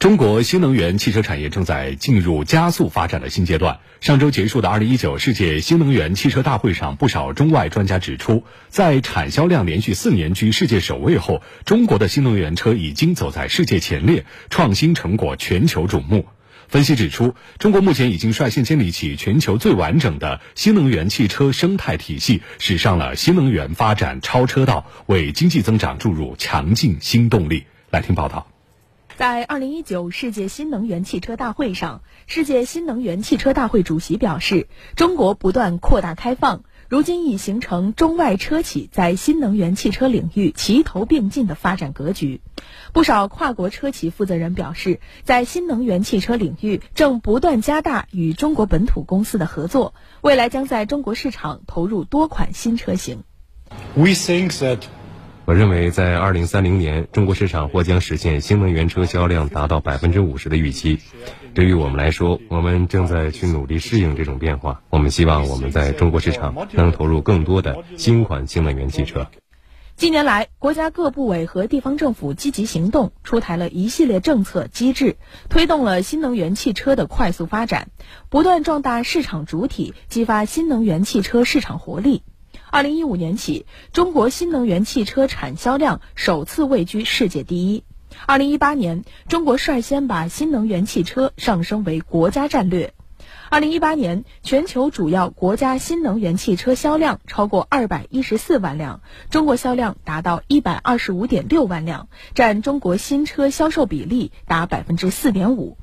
中国新能源汽车产业正在进入加速发展的新阶段。上周结束的2019世界新能源汽车大会上，不少中外专家指出，在产销量连续四年居世界首位后，中国的新能源车已经走在世界前列，创新成果全球瞩目。分析指出，中国目前已经率先建立起全球最完整的新能源汽车生态体系，驶上了新能源发展超车道，为经济增长注入强劲新动力。来听报道。在二零一九世界新能源汽车大会上，世界新能源汽车大会主席表示，中国不断扩大开放，如今已形成中外车企在新能源汽车领域齐头并进的发展格局。不少跨国车企负责人表示，在新能源汽车领域正不断加大与中国本土公司的合作，未来将在中国市场投入多款新车型。We think that 我认为，在二零三零年，中国市场或将实现新能源车销量达到百分之五十的预期。对于我们来说，我们正在去努力适应这种变化。我们希望我们在中国市场能投入更多的新款新能源汽车。近年来，国家各部委和地方政府积极行动，出台了一系列政策机制，推动了新能源汽车的快速发展，不断壮大市场主体，激发新能源汽车市场活力。二零一五年起，中国新能源汽车产销量首次位居世界第一。二零一八年，中国率先把新能源汽车上升为国家战略。二零一八年，全球主要国家新能源汽车销量超过二百一十四万辆，中国销量达到一百二十五点六万辆，占中国新车销售比例达百分之四点五。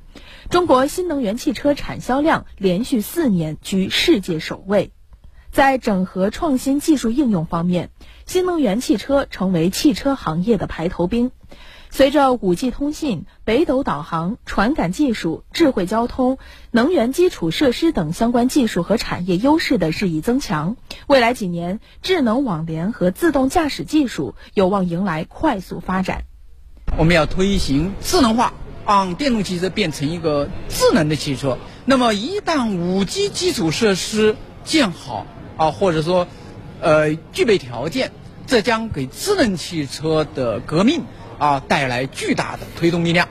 中国新能源汽车产销量连续四年居世界首位。在整合创新技术应用方面，新能源汽车成为汽车行业的排头兵。随着 5G 通信、北斗导航、传感技术、智慧交通、能源基础设施等相关技术和产业优势的日益增强，未来几年，智能网联和自动驾驶技术有望迎来快速发展。我们要推行智能化，让电动汽车变成一个智能的汽车。那么，一旦 5G 基础设施建好，啊，或者说，呃，具备条件，这将给智能汽车的革命啊带来巨大的推动力量。